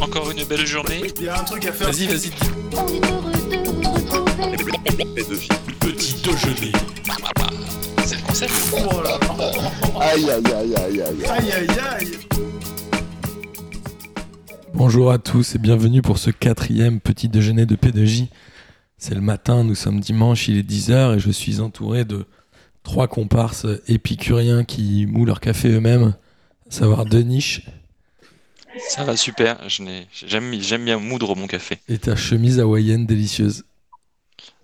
encore une belle journée. Il y a un truc à faire. Vas-y, vas-y. On est heureux de vous retrouver. Petit déjeuner. C'est le concept. Aïe, aïe, aïe, aïe, aïe. Aïe aïe aïe. Bonjour à tous et bienvenue pour ce quatrième petit déjeuner de P2J. C'est le matin, nous sommes dimanche, il est 10h et je suis entouré de trois comparses épicuriens qui mouent leur café eux-mêmes, à savoir Deniche Ça va super. Je n'ai- J'aime bien moudre mon café. et ta chemise hawaïenne délicieuse.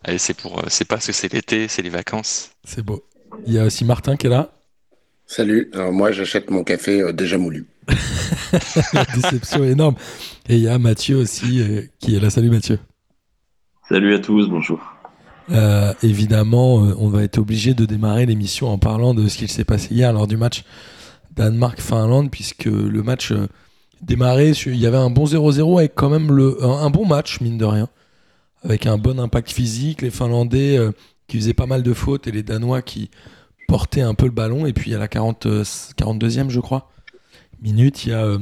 Allez, c'est pour, euh, c'est parce que c'est l'été, c'est les vacances. C'est beau. Il y a aussi Martin qui est là. Salut, alors moi j'achète mon café euh, déjà moulu. La déception est énorme. Et il y a Mathieu aussi euh, qui est là. Salut Mathieu. Salut à tous, bonjour. Euh, évidemment, euh, on va être obligé de démarrer l'émission en parlant de ce qu'il s'est passé hier lors du match Danemark-Finlande, puisque le match euh, sur- il y avait un bon 0-0 avec quand même un, bon match, mine de rien, avec un bon impact physique, les Finlandais euh, qui faisaient pas mal de fautes et les Danois qui portaient un peu le ballon, et puis à la 40, euh, 42e, je crois, minute, il y a euh,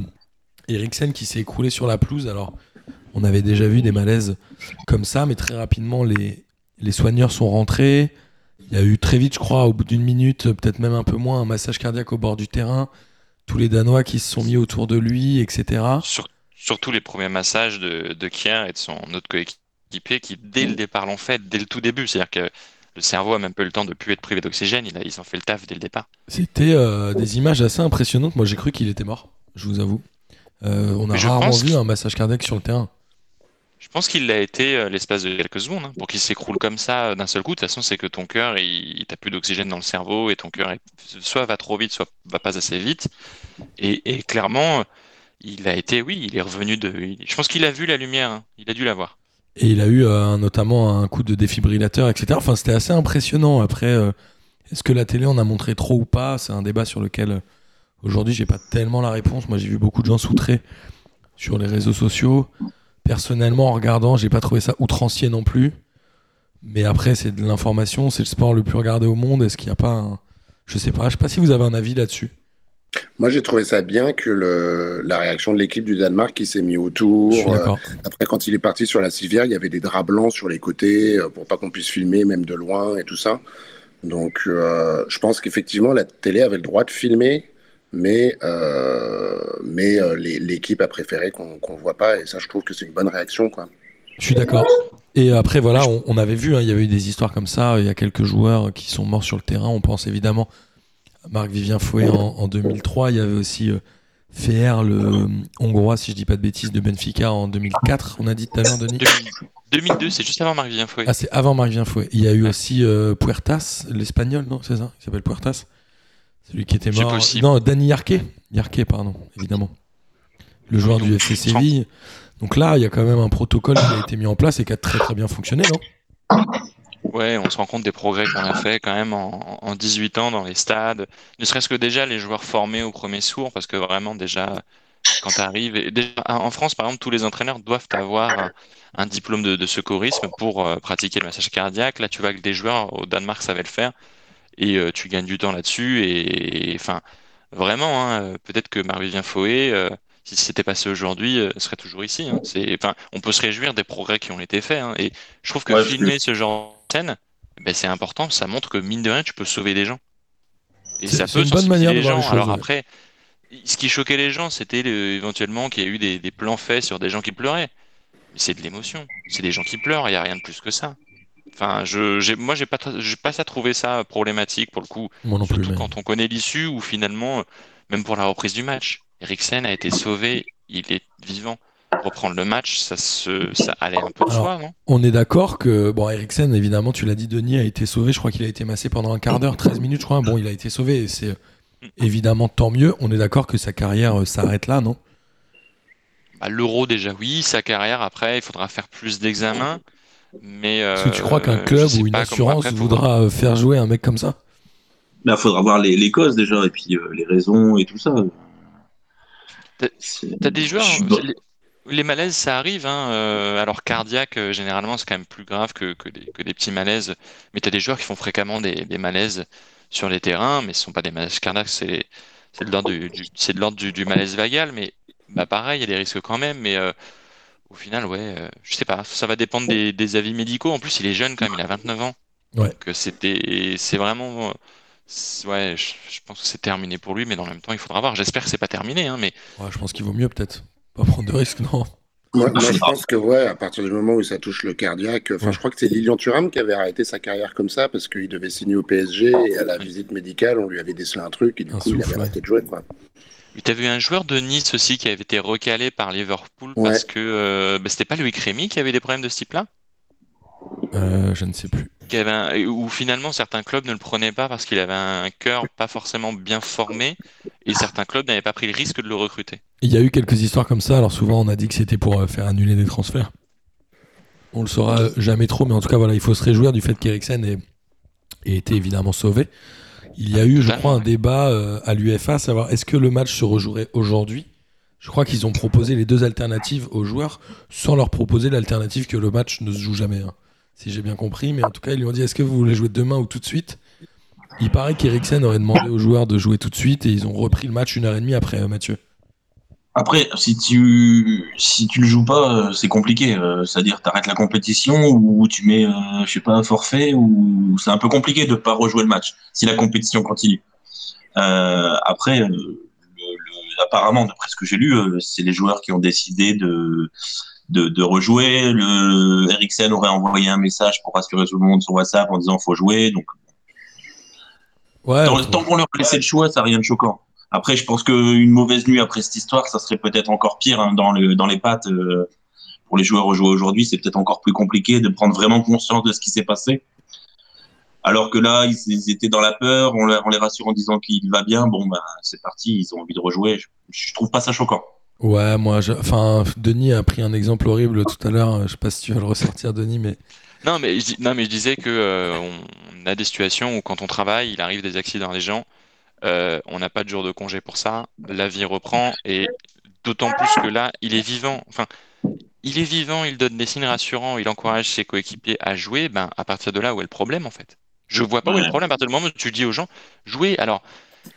Eriksen qui s'est écroulé sur la pelouse, alors on avait déjà vu des malaises comme ça, mais très rapidement, les, les soigneurs sont rentrés. Il y a eu très vite, je crois, au bout d'une minute, peut-être même un peu moins, un massage cardiaque au bord du terrain. Tous les Danois qui se sont mis autour de lui, etc. Sur- surtout les premiers massages de, de Kier et de son autre coéquipier qui, dès le départ, l'ont fait, dès le tout début. C'est-à-dire que le cerveau a même pas eu le temps de plus être privé d'oxygène. Il a, ils ont fait le taf dès le départ. C'était euh, des images assez impressionnantes. Moi, j'ai cru qu'il était mort, je vous avoue. Euh, on a rarement vu un massage cardiaque sur le terrain. Je pense qu'il l'a été euh, l'espace de quelques secondes. hein, pour qu'il s'écroule comme ça euh, d'un seul coup, de toute façon, c'est que ton cœur, il, il- t'as plus d'oxygène dans le cerveau et ton cœur soit va trop vite, soit va pas assez vite. Et, clairement, il a été, oui, il est revenu de. je pense qu'il a vu la lumière. hein, il a dû la voir. Et il a eu euh, notamment un coup de défibrillateur, etc. Enfin, c'était assez impressionnant. Après, est-ce que la télé en a montré trop ou pas? C'est un débat sur lequel aujourd'hui j'ai pas tellement la réponse. Moi, j'ai vu beaucoup de gens s'outrer sur les réseaux sociaux. Personnellement, en regardant, j'ai pas trouvé ça outrancier non plus. Mais après, c'est de l'information, c'est le sport le plus regardé au monde. Est-ce qu'il n'y a pas un... Je sais pas, je sais pas si vous avez un avis là-dessus. Moi j'ai trouvé ça bien que le, la réaction de l'équipe du Danemark qui s'est mis autour. Euh, après quand il est parti sur la civière, il y avait des draps blancs sur les côtés euh, pour pas qu'on puisse filmer même de loin et tout ça. Donc euh, je pense qu'effectivement la télé avait le droit de filmer, mais, euh, mais euh, les- l'équipe a préféré qu'on qu'on voit pas et ça je trouve que c'est une bonne réaction quoi. Je suis d'accord. Et après, voilà, on, on avait vu, hein, il y avait eu des histoires comme ça. Il y a quelques joueurs qui sont morts sur le terrain. On pense évidemment à Marc-Vivien Fouet en, en 2003. Il y avait aussi euh, Feher, le euh, Hongrois, si je dis pas de bêtises, de Benfica en 2004. On a dit tout à l'heure, Denis? 2000 2002, c'est juste avant Marc-Vivien Fouet. Ah, c'est avant Marc-Vivien Fouet. Il y a eu Ouais. aussi euh, Puertas, l'Espagnol, non C'est ça? Il s'appelle Puertas Celui qui était mort. possible. Non, Dani Yarquet. Yarquet, pardon, évidemment. Le joueur du FC Séville. Donc là, il y a quand même un protocole qui a été mis en place et qui a très très bien fonctionné, non? Ouais, on se rend compte des progrès qu'on a fait quand même en, en 18 ans dans les stades. Ne serait-ce que déjà les joueurs formés au premier sourd, parce que vraiment déjà, quand tu arrives, en France par exemple, tous les entraîneurs doivent avoir un, un diplôme de, de secourisme pour euh, pratiquer le massage cardiaque. Là, tu vois que des joueurs au Danemark savaient le faire et euh, tu gagnes du temps là-dessus. Et enfin, vraiment, hein, euh, peut-être que Marc-Vivien Fouet, euh, si c'était passé aujourd'hui, euh, serait toujours ici. hein. C'est, enfin, on peut se réjouir des progrès qui ont été faits. hein. Et je trouve que Ouais, filmer ce genre de scène, ben, c'est important. Ça montre que mine de rien, tu peux sauver des gens. Et ça c'est peut une bonne manière de les les gens. choses, Alors ouais. après, ce qui choquait les gens, c'était le- éventuellement qu'il y a eu des, des plans faits sur des gens qui pleuraient. Mais c'est de l'émotion. C'est des gens qui pleurent. Il n'y a rien de plus que ça. Enfin, je, j'ai, moi, j'ai pas, pas ça trouvé ça problématique pour le coup. Moi non plus. Surtout mais- quand on connaît l'issue ou finalement, même pour la reprise du match, Eriksen a été sauvé, il est vivant. Reprendre le match, ça, se, ça allait un peu de Alors, soi, non? On est d'accord que, bon, Eriksen, évidemment, tu l'as dit, Denis, a été sauvé. Je crois qu'il a été massé pendant un quart d'heure, 13 minutes, je crois. Bon, il a été sauvé et c'est évidemment tant mieux. On est d'accord que sa carrière euh, s'arrête là, non? Bah, L'euro déjà, oui. Sa carrière, après, il faudra faire plus d'examens. Mais Est-ce que tu euh, crois qu'un je club ou une assurance après, voudra euh, faire jouer un mec comme ça? Là, faudra voir les, les causes déjà, et puis euh, les raisons et tout ça. T'as- T'as des joueurs, pas- les, les malaises, ça arrive. Hein, euh, alors cardiaque, euh, généralement, c'est quand même plus grave que, que, des, que des petits malaises. Mais t'as des joueurs qui font fréquemment des, des malaises sur les terrains, mais ce sont pas des malaises cardiaques, c'est c'est de l'ordre du, du- c'est de l'ordre du, du malaise vagal. Mais bah pareil, il y a des risques quand même, mais euh, au final, ouais, euh, je sais pas, ça va dépendre des, des avis médicaux. En plus, il est jeune quand même, il a 29 ans. Ouais. Donc euh, c'était, c'est vraiment, euh, ouais, je, je pense que c'est terminé pour lui, mais dans le même temps, il faudra voir. J'espère que c'est pas terminé, hein, mais Ouais, je pense qu'il vaut mieux peut-être pas prendre de risques, non. Moi, moi, je pense que ouais, à partir du moment où ça touche le cardiaque, enfin, Ouais. je crois que c'est Lilian Thuram qui avait arrêté sa carrière comme ça parce qu'il devait signer au PSG et à la visite médicale, on lui avait décelé un truc et du Un coup, il avait ouais. arrêté de jouer, quoi. Tu as vu un joueur de Nice aussi qui avait été recalé par Liverpool Ouais. parce que euh, bah, c'était pas Loïc Rémy qui avait des problèmes de ce type-là? Euh, je ne sais plus. Qui avait un- Où finalement certains clubs ne le prenaient pas parce qu'il avait un cœur pas forcément bien formé et certains clubs n'avaient pas pris le risque de le recruter. Il y a eu quelques histoires comme ça. Alors souvent, on a dit que c'était pour euh, faire annuler des transferts. On le saura jamais trop, mais en tout cas, voilà, il faut se réjouir du fait qu'Eriksen ait, ait été évidemment sauvé. Il y a eu, je crois, un débat euh, à l'UFA, savoir est-ce que le match se rejouerait aujourd'hui? Je crois qu'ils ont proposé les deux alternatives aux joueurs sans leur proposer l'alternative que le match ne se joue jamais. hein. Si j'ai bien compris, mais en tout cas, ils lui ont dit est-ce que vous voulez jouer demain ou tout de suite? Il paraît qu'Eriksen aurait demandé aux joueurs de jouer tout de suite et ils ont repris le match une heure et demie après, euh, Mathieu. Après, si tu si tu le joues pas, euh, c'est compliqué. Euh, C'est-à-dire, t'arrêtes la compétition ou tu mets, euh, je sais pas, un forfait ou c'est un peu compliqué de pas rejouer le match si la compétition continue. Euh, après, le- le- apparemment, d'après ce que j'ai lu, c'est les joueurs qui ont décidé de de, de rejouer. Le Eriksen aurait envoyé un message pour rassurer tout le monde sur WhatsApp en disant faut jouer. Donc, Ouais, tant, tant qu'on leur laissait le choix, ça n'a rien de choquant. Après, je pense qu'une mauvaise nuit après cette histoire, ça serait peut-être encore pire hein, dans, le, dans les pattes. euh, pour les joueurs rejouer aujourd'hui, c'est peut-être encore plus compliqué de prendre vraiment conscience de ce qui s'est passé. Alors que là, ils, ils étaient dans la peur, on, les rassure en disant qu'il va bien. Bon, bah, c'est parti, ils ont envie de rejouer. Je, je trouve pas ça choquant. Ouais, moi, je- enfin, Denis a pris un exemple horrible tout à l'heure. Je sais pas si tu vas le ressortir, Denis, mais Non, mais je, dis- non, mais je disais que euh, on a des situations où quand on travaille, il arrive des accidents à des gens, euh, on n'a pas de jour de congé pour ça, la vie reprend et d'autant plus que là, il est vivant. Enfin, il est vivant, il donne des signes rassurants, il encourage ses coéquipiers à jouer. Ben, à partir de là, où est le problème en fait? Je vois pas où est le problème à partir du moment où tu dis aux gens, jouez. Alors,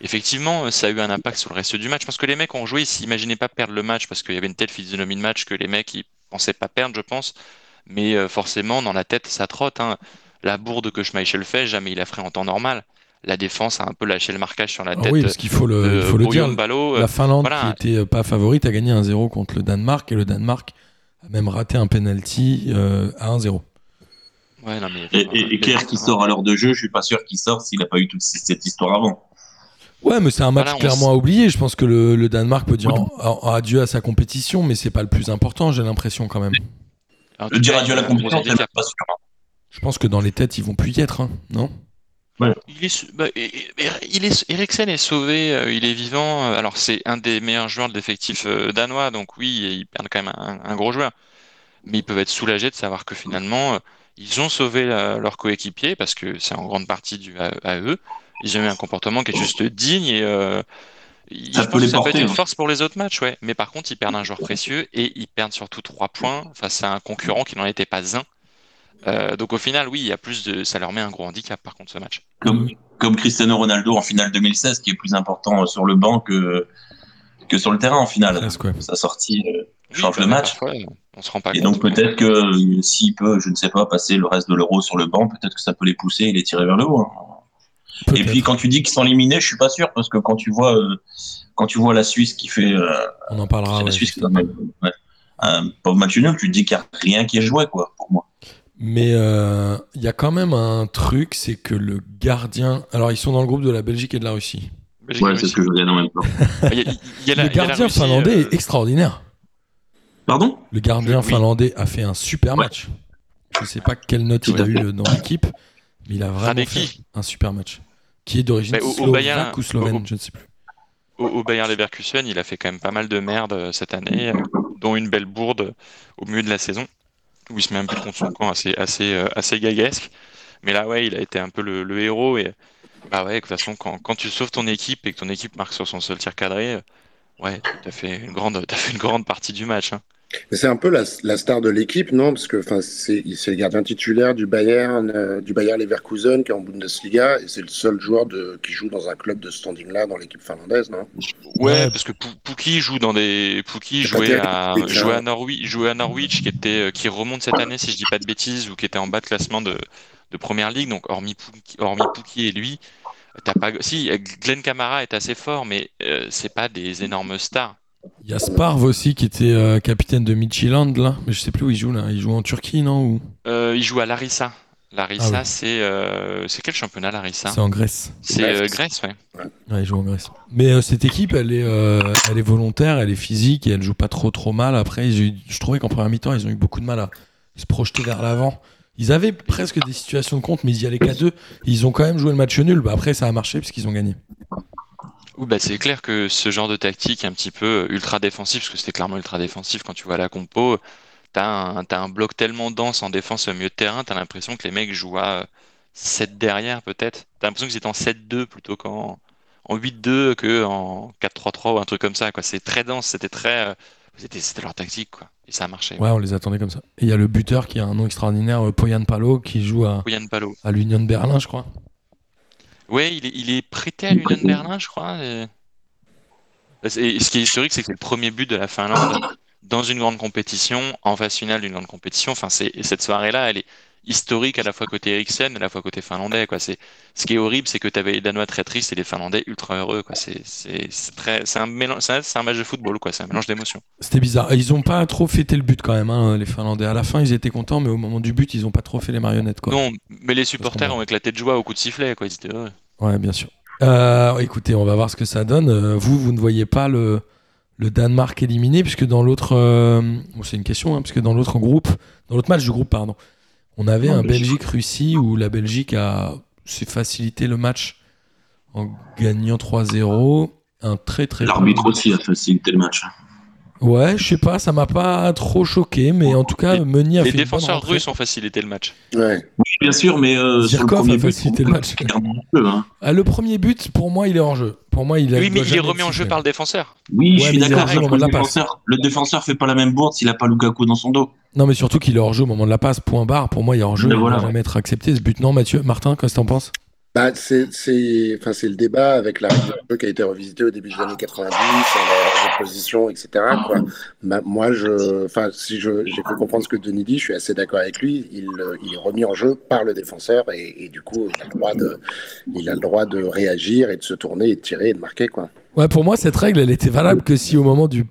effectivement, ça a eu un impact sur le reste du match parce que les mecs ont joué, ils s'imaginaient pas perdre le match parce qu'il y avait une telle physionomie de match que les mecs ils pensaient pas perdre, je pense. Mais euh, forcément, dans la tête, ça trotte. hein. La bourde que Schmeichel fait, jamais il la ferait en temps normal. La défense a un peu lâché le marquage sur la Ah tête oui, parce qu'il faut le, de il faut le dire. Ballot. La Finlande, voilà. qui était euh, pas favorite, a gagné 1-0 contre le Danemark et le Danemark a même raté un penalty euh, à 1-0. Ouais, non, mais, Et, et, et Kerr qui sort à l'heure de jeu, je suis pas sûr qu'il sort s'il n'a pas eu toute cette histoire avant. Ouais, mais c'est un match Voilà, clairement à oublier. Je pense que le, le Danemark peut dire en- en- adieu à sa compétition, mais c'est pas le plus important, j'ai l'impression quand même. Le dire adieu à la compétition, c'est pas sûr. hein. Je pense que dans les têtes, ils vont plus y être, hein, non? Il est, bah, il est, Eriksen est sauvé, euh, il est vivant. euh, Alors, c'est un des meilleurs joueurs de l'effectif euh, danois, donc oui, ils perdent quand même un, un gros joueur. Mais ils peuvent être soulagés de savoir que finalement, ils ont sauvé euh, leur coéquipier parce que c'est en grande partie dû à, à eux. Ils ont eu un comportement qui est juste digne et euh, Ça peut les ça peut être une hein. force pour les autres matchs, ouais. Mais par contre, ils perdent un joueur précieux et ils perdent surtout trois points face à un concurrent qui n'en était pas un. Euh, donc au final, oui, il y a plus de, ça leur met un gros handicap par contre ce match. Comme, comme Cristiano Ronaldo en finale 2016, qui est plus important sur le banc que, que sur le terrain en finale. Sa sortie euh, Oui, change bah, le match. parfois, on se rend pas Et compte. donc peut-être que euh, s'il peut, je ne sais pas, passer le reste de l'euro sur le banc, peut-être que ça peut les pousser et les tirer vers le haut. hein. Et puis quand tu dis qu'ils sont éliminés, je suis pas sûr parce que quand tu vois euh, quand tu vois la Suisse qui fait euh, On en parlera. c'est la ouais, Suisse juste qui fait ouais, un pauvre match nul, tu te dis qu'il n'y a rien qui est joué quoi pour moi. Mais euh, il y a quand même un truc, c'est que le gardien. Alors, ils sont dans le groupe de la Belgique et de la Russie. Belgique, Ouais, c'est ce que je regarde en même temps. Il y a, il y a la- le y a gardien Russie, finlandais euh, est extraordinaire. Pardon? Le gardien Oui. finlandais a fait un super Ouais. match. Je sais pas quelle note Tout il a eu euh, dans l'équipe, mais il a vraiment fait un super match. Qui est d'origine slovaque Bayern- ou slovène, au- je ne sais plus. au, au Bayer Leverkusen, il a fait quand même pas mal de merde cette année, dont une belle bourde au milieu de la saison, où il se met un but contre son camp assez, assez, euh, assez gaguesque. Mais là, ouais, il a été un peu le, le héros. Et bah ouais, de toute façon, quand, quand tu sauves ton équipe et que ton équipe marque sur son seul tir cadré, euh, ouais, t'as fait une grande, fait une grande partie du match. hein. Mais c'est un peu la, la star de l'équipe, non? Parce que enfin, c'est le gardien titulaire du Bayern, euh, du Bayern Leverkusen qui est en Bundesliga et c'est le seul joueur de, qui joue dans un club de standing-là dans l'équipe finlandaise, non? Ouais, Ouais. parce que Pou- Pouki joue dans des. Pouki jouait terrible, à, Pouki, jouait à Norwich, jouait à Norwich, qui était, euh, qui remonte cette année, si je dis pas de bêtises, ou qui était en bas de classement de, de première ligue. Donc, hormis Pouki, hormis Pouki et lui, t'as pas. Si, Glenn Kamara est assez fort, mais euh, c'est pas des énormes stars. Il y a Sparv aussi qui était euh, capitaine de Midtjylland là, mais je sais plus où il joue là. Il joue en Turquie non ou? Euh, il joue à Larissa. Larissa, Ah oui. c'est euh, c'est quel championnat Larissa? C'est en Grèce. C'est Grèce. euh, Grèce, ouais. Ouais, il joue en Grèce. Mais euh, cette équipe, elle est, euh, elle est volontaire, elle est physique et elle joue pas trop trop mal. Après, eu- je trouvais qu'en première mi-temps, ils ont eu beaucoup de mal à se projeter vers l'avant. Ils avaient presque des situations de compte, mais ils y allaient qu'à deux. Ils ont quand même joué le match nul. Bah, après, ça a marché puisqu'ils ont gagné. Bah, c'est clair que ce genre de tactique un petit peu ultra défensif, parce que c'était clairement ultra défensif quand tu vois la compo, t'as un, t'as un bloc tellement dense en défense au milieu de terrain, t'as l'impression que les mecs jouent à euh, 7 derrière peut-être. T'as l'impression qu'ils étaient en 7-2 plutôt qu'en en 8-2 que en 4-3-3 ou un truc comme ça. Quoi. C'est très dense, c'était très. euh, C'était, c'était leur tactique, quoi. Et ça a marché. Ouais, on les attendait comme ça. Et il y a le buteur qui a un nom extraordinaire, euh, Poyan Palo, qui joue à, Yann Palo. à l'Union de Berlin, je crois. Ouais, il est, il est prêté à l'Union de Berlin, je crois. et- Bah, Et ce qui est historique, c'est que c'est le premier but de la Finlande dans une grande compétition, en phase finale d'une grande compétition. Enfin, c'est cette soirée-là, elle est historique à la fois côté Eriksen et à la fois côté finlandais. Quoi. C'est ce qui est horrible, c'est que tu avais les Danois très tristes et les Finlandais ultra heureux. Quoi. C'est c'est très, c'est un mélange, c'est un, c'est un match de football, quoi. C'est un mélange d'émotions. C'était bizarre. Ils ont pas trop fêté le but quand même, hein, les Finlandais. À la fin, ils étaient contents, mais au moment du but, ils ont pas trop fait les marionnettes. Quoi. Non, mais les supporters ont éclaté de joie au coup de sifflet. Quoi. Ils étaient heureux. Ouais, bien sûr. Euh, écoutez, on va voir ce que ça donne. Euh, vous, vous ne voyez pas le, le Danemark éliminé, puisque dans l'autre. euh, bon, c'est une question, hein, puisque dans l'autre groupe, dans l'autre match du groupe, pardon, on avait Non, un Belgique. Belgique-Russie où la Belgique a s'est facilité le match en gagnant 3-0. Un très très. L'arbitre aussi a facilité le match. Ouais, je sais pas, ça m'a pas trop choqué, mais en tout cas, Les- Meunier a Les fait une bonne défenseurs russes ont facilité le match. Ouais. Oui, bien sûr, mais euh, sur le a but, facilité le match. hein. Ah, le premier but, pour moi, il est hors jeu. Pour moi, il a Oui, mais il est remis en jeu par le défenseur. Oui, Ouais, je suis d'accord. Le défenseur, le défenseur fait pas la même bourde s'il a pas Lukaku dans son dos. Non, mais surtout qu'il est hors jeu au moment de la passe, point barre. Pour moi, il est hors jeu. Mais il ne voilà, va jamais être accepté ce but. Non, Mathieu, Martin, qu'est-ce que t'en penses? Bah, c'est c'est enfin c'est le débat avec la règle qui a été revisitée au début des années 90 sur la opposition etc moi je enfin si je j'ai cru comprendre ce que Denis dit je suis assez d'accord avec lui il, il est remis en jeu par le défenseur et, et du coup il a le droit de il a le droit de réagir et de se tourner et de tirer et de marquer quoi. Ouais, pour moi, cette règle, elle était valable que si au moment du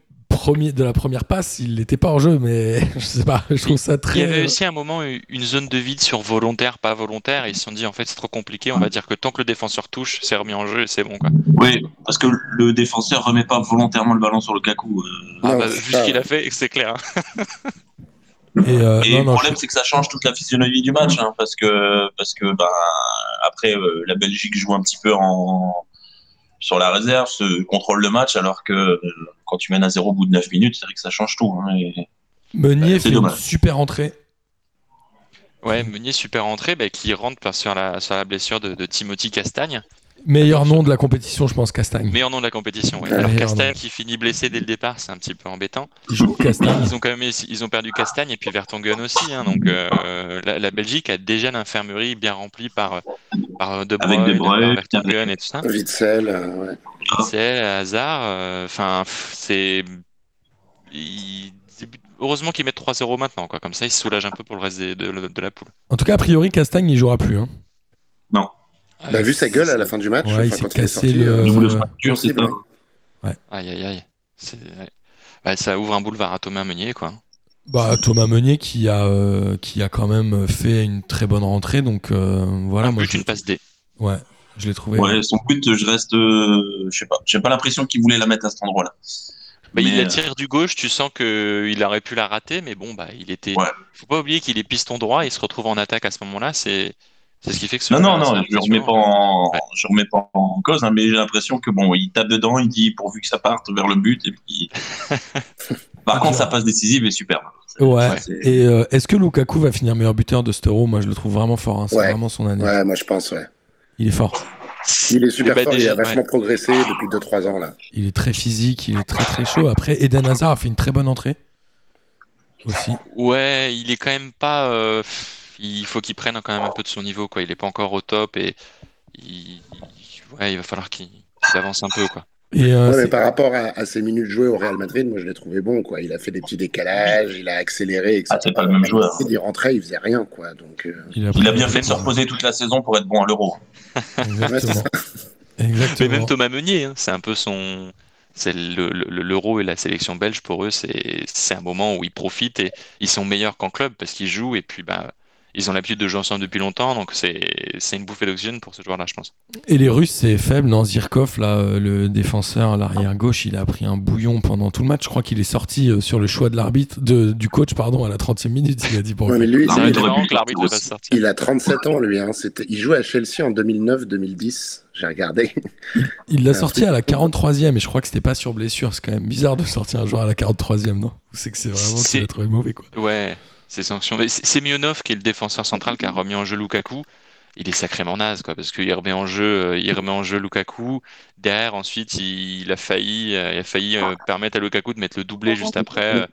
premier, de la première passe, il n'était pas hors jeu. Mais je sais pas, je trouve ça Il y très. avait aussi un moment une zone de vide sur volontaire, pas volontaire, et ils se sont dit en fait c'est trop compliqué, on va dire que tant que le défenseur touche, c'est remis en jeu et c'est bon quoi. Oui, parce que le défenseur remet pas volontairement le ballon sur le Kaku. euh. Ah bah, c'est vu ce qu'il a fait, c'est clair. hein. Et, euh, Et non, le non, problème, c'est que ça change toute la physionomie du match, hein, parce que parce que bah, après euh, la Belgique joue un petit peu en sur la réserve, se contrôle le match, alors que euh, quand tu mènes à zéro au bout de 9 minutes, c'est vrai que ça change tout. hein, et- Meunier c'est fait une super entrée. Ouais, Meunier super entrée, bah, qui rentre par- sur la, sur la blessure de, de Timothy Castagne, Meilleur nom de la compétition, je pense, Castagne. meilleur nom de la compétition. Ouais, Alors Castagne nom. qui finit blessé dès le départ, c'est un petit peu embêtant. Il joue Castagne. Ils ont quand même ils ont perdu Castagne et puis Vertonghen aussi, hein, donc euh, la, la Belgique a déjà l'infirmerie bien remplie par par De Avec Bruyne, De Bruyne, par Vertonghen et tout ça. Witzel euh, ouais. C'est hasard. euh, Enfin, c'est. il- Heureusement qu'ils mettent 3-0 maintenant, quoi. Comme ça, ils se soulagent un peu pour le reste de, de- de la poule. En tout cas, a priori, Castagne, il jouera plus. Hein. Bah, vu sa gueule à la fin du match Ouais, il s'est quand il est cassé sorti, le- euh, Double Euh, fracture, c'est ça. possible, Aïe, aïe, aïe. C'est- ouais. Ouais, ça ouvre un boulevard à Thomas Meunier, quoi. Bah, Thomas Meunier qui a, euh, qui a quand même fait une très bonne rentrée. Donc euh, voilà, un moi, but, je, une passe D. ouais, je l'ai trouvé. Ouais, son but, je reste, euh, je sais pas, j'ai pas l'impression qu'il voulait la mettre à cet endroit-là. Bah, il la tire du gauche, tu sens qu'il aurait pu la rater, mais bon, bah, il était. Ouais. Faut pas oublier qu'il est piston droit, il se retrouve en attaque à ce moment-là, c'est c'est ce qui fait que ce Non, non, non, je le remets pas en, Ouais. je remets pas en cause, hein, mais j'ai l'impression que bon, il tape dedans, il dit pourvu que ça parte vers le but, et puis. Par contre, sa passe décisive est superbe. Ouais. Ouais. C'est- Et euh, est-ce que Lukaku va finir meilleur buteur de cet euro? Moi, je le trouve vraiment fort. hein. C'est Ouais. vraiment son année. Ouais, moi je pense, ouais. Il est fort. Il est super Bah, fort, il a vachement ouais. progressé depuis 2-3 ans là. Il est très physique. Il est très très chaud. Après, Eden Hazard a fait une très bonne entrée. aussi. Ouais, il est quand même pas. euh, il faut qu'il prenne quand même un peu de son niveau, quoi. Il est pas encore au top et il, ouais, il va falloir qu'il avance un peu, quoi. Et euh, Ouais, mais par rapport à, à ses minutes jouées au Real Madrid, moi je l'ai trouvé bon. Quoi. Il a fait des petits décalages, il a accéléré, etc. Ah, c'est pas le même joueur. Il rentrait, il faisait rien. Quoi. Donc, euh, il a, Il a pris- bien fait de se reposer toute la saison pour être bon à l'euro. Exactement. Mais même Thomas Meunier, hein, c'est un peu son. C'est le- le- l'Euro et la sélection belge pour eux, c'est c'est un moment où ils profitent et ils sont meilleurs qu'en club parce qu'ils jouent et puis bah ils ont l'habitude de jouer ensemble depuis longtemps, donc c'est c'est une bouffée d'oxygène pour ce joueur-là, je pense. Et les Russes, c'est faible. Non, Zirkov, là, euh, le défenseur à l'arrière gauche, il a pris un bouillon pendant tout le match. Je crois qu'il est sorti euh, sur le choix de l'arbitre, de, du coach, pardon, à la 30e minute. Il a dit pour ouais, mais lui, Non, C'est mais il, sortir. il a 37 ans, lui. Hein. Il jouait à Chelsea en 2009-2010. J'ai regardé. Il l'a Un sorti à la 43e et je crois que c'était pas sur blessure. C'est quand même bizarre de sortir un joueur à la 43e, non? C'est que c'est vraiment qu'il a trouvé mauvais, quoi. Ouais, c'est sanction. Mais c'est Semyonov qui est le défenseur central qui a remis en jeu Lukaku. Il est sacrément naze, quoi, parce qu'il remet en jeu, euh, il remet en jeu Lukaku. Derrière, ensuite, il, a failli, euh, il a failli euh, permettre à Lukaku de mettre le doublé juste après,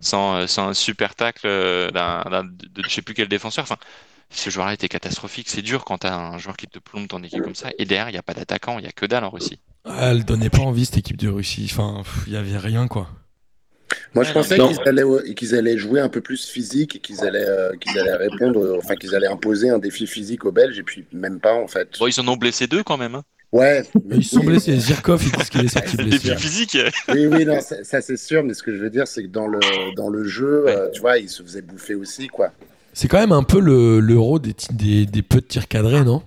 sans, sans un super tacle d'un, de, je sais plus quel défenseur. Enfin, ce joueur-là était catastrophique. C'est dur quand t'as un joueur qui te plombe ton équipe comme ça. Et derrière, il n'y a pas d'attaquant, il y a que dalle en Russie. Ah, elle donnait pas envie, cette équipe de Russie. Enfin, il y avait rien, quoi. Moi, je pensais qu'ils allaient, jouer un peu plus physique et qu'ils allaient, euh, qu'ils allaient répondre, euh, enfin qu'ils allaient imposer un défi physique aux Belges et puis même pas en fait. Bon, ils en ont blessé deux quand même. Hein. Ouais. Mais ils se sont blessés. Zirkov, il qu'il est sorti Le blessé. défi physique. Oui, oui, non, ça, ça, c'est sûr, mais ce que je veux dire, c'est que dans le, dans le jeu, Ouais. euh, tu vois, ils se faisaient bouffer aussi, quoi. C'est quand même un peu le- l'euro des, ti- des, des peu de tirs cadrés, non?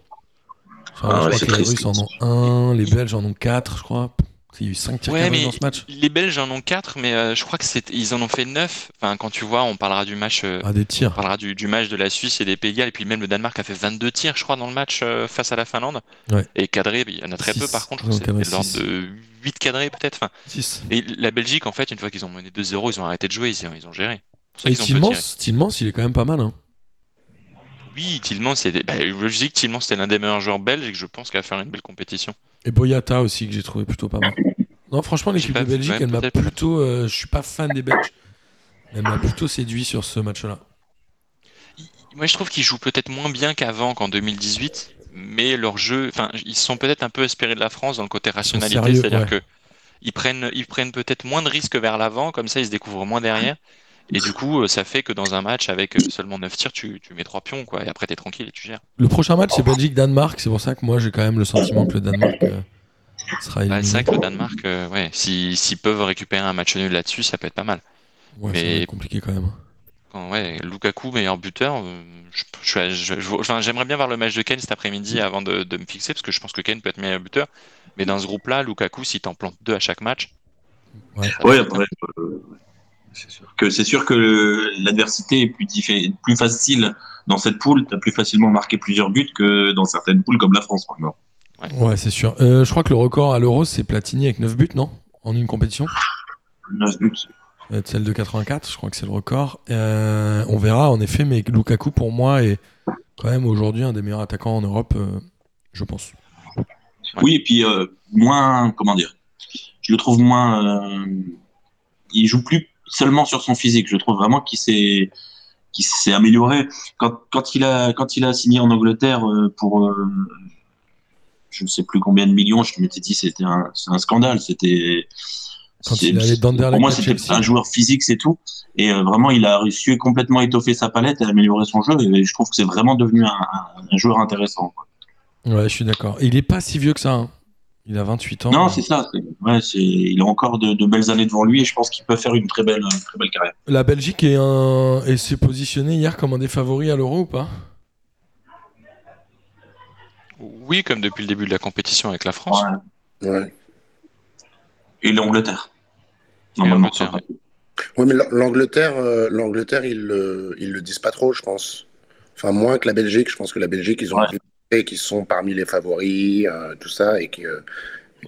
Enfin, Ah Je ouais, crois que les. Russes en ont un, les Belges en ont quatre, je crois. Il y a eu 5 tirs Ouais, cadrés mais dans ce match. les Belges en ont 4, mais euh, je crois que c'est ils en ont fait 9. Enfin, quand tu vois, on parlera du match, euh, Ah, des on tirs. parlera du, du match de la Suisse et des Pays et puis même le Danemark a fait 22 tirs, je crois, dans le match euh, face à la Finlande. Ouais. Et cadré, il y en a très peu par contre, c'était de l'ordre de 8 cadrés peut-être. Enfin, 6. et la Belgique, en fait, une fois qu'ils ont mené 2-0, ils ont arrêté de jouer, ils, ils ont géré. C'est Et Tillmans, il est quand même pas mal. Hein. Oui, Tillmans, c'est bah, je dis que Tillmans c'était l'un des meilleurs joueurs belges et que je pense qu'il va faire une belle compétition. Et Boyata aussi, que j'ai trouvé plutôt pas mal. Non, franchement, l'équipe de Belgique, ouais, elle m'a plutôt. euh, je suis pas fan des Belges. Elle m'a plutôt séduit sur ce match-là. Moi, je trouve qu'ils jouent peut-être moins bien qu'avant, qu'en 2018, mais leur jeu, enfin, ils sont peut-être un peu espérés de la France dans le côté rationalité, c'est-à-dire ouais. que ils prennent, ils prennent peut-être moins de risques vers l'avant, comme ça, ils se découvrent moins derrière. Et du coup, euh, ça fait que dans un match avec euh, seulement 9 tirs, tu, tu mets 3 pions, quoi, et après, t'es tranquille et tu gères. Le prochain match, c'est Belgique-Danemark. C'est pour ça que moi, j'ai quand même le sentiment que le Danemark euh, sera Bah, éliminé. c'est vrai que le Danemark, euh, ouais, si- s'ils peuvent récupérer un match nul là-dessus, ça peut être pas mal. Ouais, mais- être compliqué quand même. Quand, ouais, Lukaku, meilleur buteur, euh, je- je- je- je- enfin, j'aimerais bien voir le match de Kane cet après-midi avant de, de me fixer, parce que je pense que Kane peut être meilleur buteur. Mais dans ce groupe-là, Lukaku, si t'en plantes deux à chaque match, Ouais. Ouais, après, euh, c'est sûr que c'est sûr que l'adversité est plus, plus facile dans cette poule. Tu as plus facilement marqué plusieurs buts que dans certaines poules comme la France, par exemple. Ouais, c'est sûr. Euh, je crois que le record à l'Euro, c'est Platini avec 9 buts, non? En une compétition? 9 buts. Euh, Celle de 84, je crois que c'est le record. Euh, on verra en effet, mais Lukaku pour moi est quand même aujourd'hui un des meilleurs attaquants en Europe, je pense. Oui, et puis moins, comment dire, je le trouve moins. il joue plus seulement sur son physique. Je trouve vraiment qu'il s'est s'est amélioré quand, quand il a quand il a signé en Angleterre euh, pour euh, je ne sais plus combien de millions. Je m'étais dit c'était un c'est un scandale. C'était Quand c'est- il allait d'Anderlecht pour moi c'était un joueur physique c'est tout. Et euh, vraiment il a réussi complètement étoffer sa palette et améliorer son jeu. Et je trouve que c'est vraiment devenu un, un- un joueur intéressant. quoi. Ouais, je suis d'accord. Il est pas si vieux que ça. hein. Il a 28 ans. Non, c'est ça. c'est- Ouais, c'est, il a encore de, de belles années devant lui et je pense qu'il peut faire une très belle, une très belle carrière. La Belgique est un... et s'est positionnée hier comme un des favoris à l'Euro ou pas? Oui, comme depuis le début de la compétition avec la France. Ouais. Ouais. Et l'Angleterre. Et Normalement, l'Angleterre, ça va. Ouais, mais l'A- l'Angleterre, euh, l'Angleterre, ils le, ils le disent pas trop, je pense. Enfin, moins que la Belgique. Je pense que la Belgique, ils ont Ouais. Montrer qu'ils sont parmi les favoris, euh, tout ça, et que,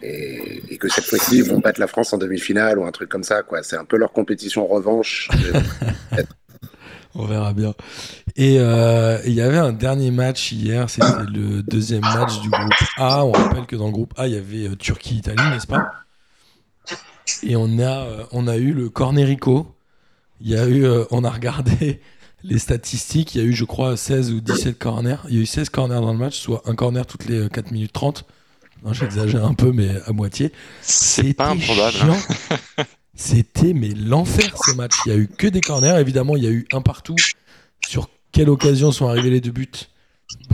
et, et que cette fois-ci, ils vont battre la France en demi-finale ou un truc comme ça, quoi. C'est un peu leur compétition revanche. On verra bien. Et euh, il y avait un dernier match hier, c'était le deuxième match du groupe A. On rappelle que dans le groupe A, il y avait euh, Turquie-Italie, n'est-ce pas? Et on a, euh, on a eu le Cornerico Il y a eu, euh, on a regardé les statistiques, il y a eu, je crois, 16 ou 17 corners. Il y a eu 16 corners dans le match, soit un corner toutes les euh, 4 minutes 30. Non, j'exagère un peu, mais à moitié. C'est pas C'était improbable. hein. C'était mais l'enfer ce match. Il y a eu que des corners. Évidemment, il y a eu un partout. Sur quelle occasion sont arrivés les deux buts?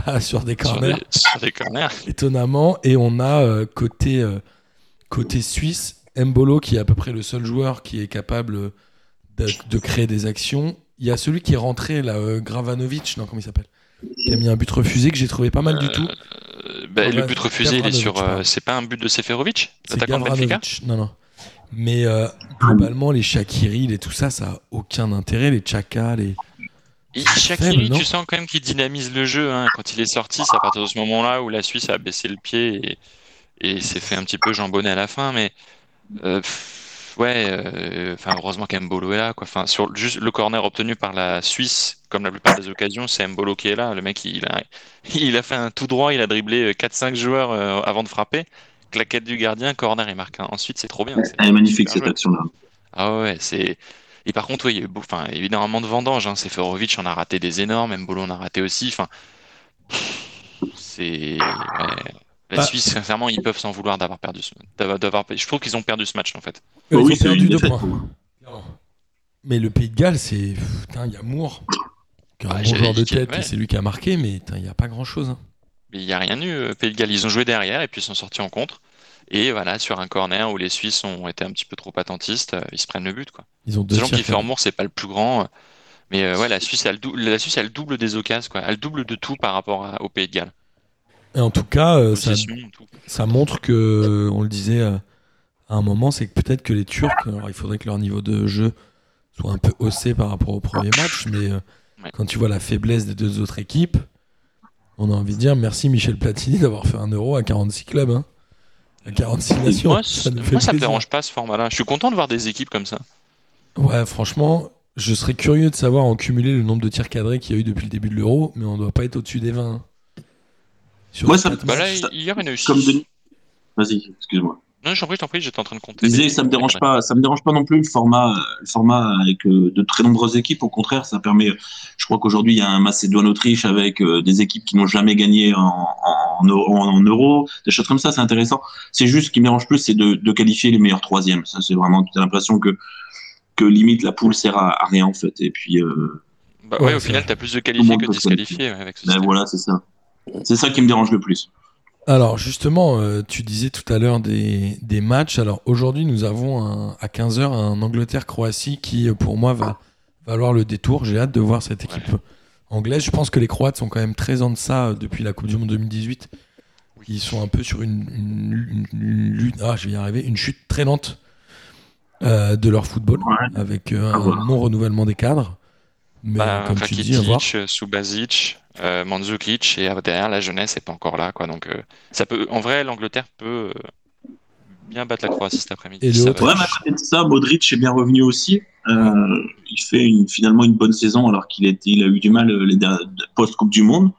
Bah, Sur des corners, sur des corners. étonnamment. Et on a euh, côté, euh, côté suisse, Mbolo qui est à peu près le seul joueur qui est capable euh, de, de créer des actions. Il y a celui qui est rentré, là, euh, Gravanovic, non, comment il s'appelle Qui a mis un but refusé que j'ai trouvé pas mal du tout. Euh, bah, le but refusé, il est sur. Euh, c'est pas un but de Seferovic L'attaquant de Benfica. Non, non. Mais globalement, les Shakiri, et tout ça, ça a aucun intérêt. Les Chaka, les. Non tu sens quand même qu'il dynamise le jeu. hein. Quand il est sorti, c'est à partir de ce moment-là où la Suisse a baissé le pied et, et s'est fait un petit peu jambonner à la fin. Mais euh, pff, ouais, euh, enfin heureusement qu'Embolo est là. Quoi. Enfin, sur juste le corner obtenu par la Suisse, comme la plupart des occasions, c'est Mbolo qui est là. Le mec, il a, il a fait un tout droit, il a dribblé 4-5 joueurs euh, avant de frapper. Claquette du gardien, corner et marque. Ensuite, c'est trop bien. Elle est magnifique cette action-là. Ah ouais, c'est. Et par contre, ouais, il y a eu enfin, évidemment de vendanges. Hein. Seferovic en a raté des énormes, Mbolo en a raté aussi. Enfin, c'est. ouais. La Bah. Suisse, sincèrement, ils peuvent s'en vouloir d'avoir perdu. ce- d'avoir- Je trouve qu'ils ont perdu ce match en fait. Ils Oh ont perdu deux défaite. points. Mais le Pays de Galles, c'est. Putain, il y a Moore. Qui un bon joueur de tête, ouais. et c'est lui qui a marqué, mais putain, il n'y a pas grand chose. Mais il n'y a rien eu, euh, Pays de Galles. Ils ont joué derrière et puis ils sont sortis en contre. Et voilà, sur un corner où les Suisses ont été un petit peu trop attentistes, euh, ils se prennent le but. Quoi. Ils ont deux qu'il fait Moore, c'est pas le plus grand. euh, Mais euh, ouais, la Suisse, elle, dou- la Suisse, elle double des occasions, quoi. Elle double de tout par rapport à- au Pays de Galles. Et en tout cas, euh, ça, Possession, tout. ça montre que, on le disait euh, à un moment, c'est que peut-être que les Turcs, alors il faudrait que leur niveau de jeu soit un peu haussé par rapport au premier match, mais euh, Ouais. quand tu vois la faiblesse des deux autres équipes, on a envie de dire merci Michel Platini d'avoir fait un euro à 46 clubs. hein. À 46 nations. Moi, ça moi, ça me dérange pas ce format-là. Je suis content de voir des équipes comme ça. Ouais, franchement, je serais curieux de savoir en cumuler le nombre de tirs cadrés qu'il y a eu depuis le début de l'euro, mais on doit pas être au-dessus des 20. Sur Ouais, les ça- quatre Bah matchs. là, ça- hier, il y en a eu six. Comme Denis. Vas-y, excuse-moi. Non, j'en prie, je t'en prie, j'étais en train de compter. Je disais, des- ça me dérange pas, ça me dérange pas non plus le format, le format avec euh, de très nombreuses équipes. Au contraire, ça permet. Je crois qu'aujourd'hui il y a un Macédoine-Autriche avec euh, des équipes qui n'ont jamais gagné en, en, en- en euro, des choses comme ça, c'est intéressant. C'est juste ce qui me dérange plus, c'est de, de qualifier les meilleurs troisièmes. Ça, c'est vraiment. Tu as l'impression que que limite la poule sert à, à rien en fait. Et puis, euh, Bah Ouais, ouais, au final, t'as plus de qualifiés que de disqualifiés ouais, avec ce ben voilà, c'est ça. C'est ça qui me dérange le plus. Alors justement, euh, tu disais tout à l'heure des, des matchs. Alors aujourd'hui, nous avons un- à 15h un Angleterre-Croatie qui, euh, pour moi, va valoir le détour. J'ai hâte de voir cette équipe anglaise. Je pense que les Croates sont quand même très en deçà euh, depuis la Coupe du Monde 2018. Ils sont un peu sur une, une- une- une lutte- ah, je vais y arriver, une chute très lente euh, de leur football, Ouais. avec euh, un voilà. non renouvellement des cadres. Mais Bah, comme tu dis, à voir. Rakitic, Subasic, euh, Mandzukic et derrière la jeunesse est pas encore là quoi donc euh, ça peut en vrai l'Angleterre peut euh, bien battre la Croatie cet après-midi Et le ça. Ouais, mais à côté de ça, Modric est bien revenu aussi. Euh, il fait une- finalement une bonne saison alors qu'il il a eu du mal les der- post-Coupe du Monde.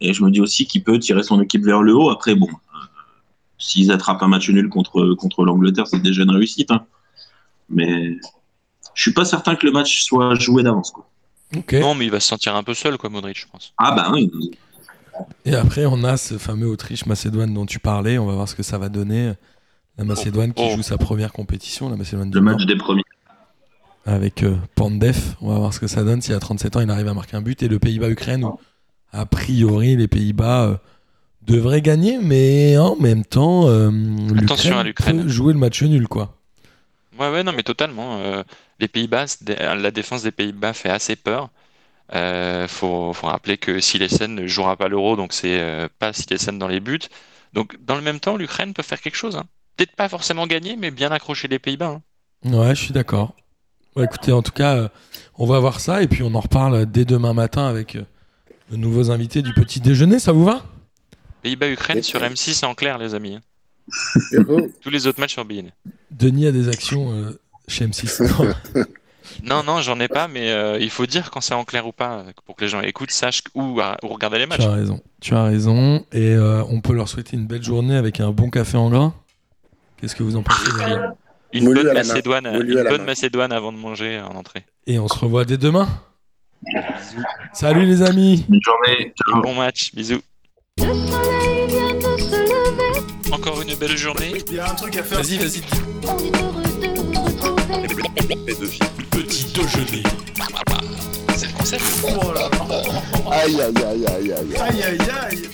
Et je me dis aussi qu'il peut tirer son équipe vers le haut. Après, bon, s'ils attrapent un match nul contre, contre l'Angleterre, c'est déjà une réussite. hein. Mais je suis pas certain que le match soit joué d'avance. quoi. Non mais il va se sentir un peu seul quoi Modric je pense Ah bah oui, Et après, on a ce fameux Autriche-Macédoine dont tu parlais. On va voir ce que ça va donner. La Macédoine qui Oh. joue sa première compétition, la Macédoine du le Nord, match des premiers. avec euh, Pandev. On va voir ce que ça donne. Si à 37 ans, il arrive à marquer un but. Et le Pays-Bas-Ukraine, où, a priori, les Pays-Bas euh, devraient gagner. Mais en même temps, euh, Attention à l'Ukraine l'Ukraine. peut jouer le match nul. quoi. ouais ouais non mais totalement euh, les Pays-Bas des- la défense des Pays-Bas fait assez peur euh, faut, faut rappeler que Silesen ne jouera pas l'Euro donc c'est euh, pas Silesen dans les buts donc dans le même temps l'Ukraine peut faire quelque chose hein. peut-être pas forcément gagner mais bien accrocher les Pays-Bas hein. Ouais, je suis d'accord. Écoutez, en tout cas, euh, on va voir ça. Et puis, on en reparle dès demain matin avec euh, de nouveaux invités du petit déjeuner. Ça vous va? Pays-Bas-Ukraine sur M6 en clair les amis hein. Tous les autres matchs sur BN Denis a des actions euh, chez M6. Non, non, j'en ai pas, mais euh, il faut dire quand c'est en clair ou pas, euh, pour que les gens écoutent, sachent où, regarder les matchs. Tu as raison. Tu as raison. Et euh, on peut leur souhaiter une belle journée avec un bon café en grain. Qu'est-ce que vous en pensez Une Moulu bonne macédoine, une bonne macédoine avant de manger en entrée. Et on se revoit dès demain. Salut les amis. Bonne journée. Ciao. Bon match, bisous. Encore une belle journée. Il y a un truc à faire. Vas-y, vas-y. Petit déjeuner. C'est le concept. Oh là là. Aïe, aïe, aïe, aïe, aïe. Aïe aïe aïe.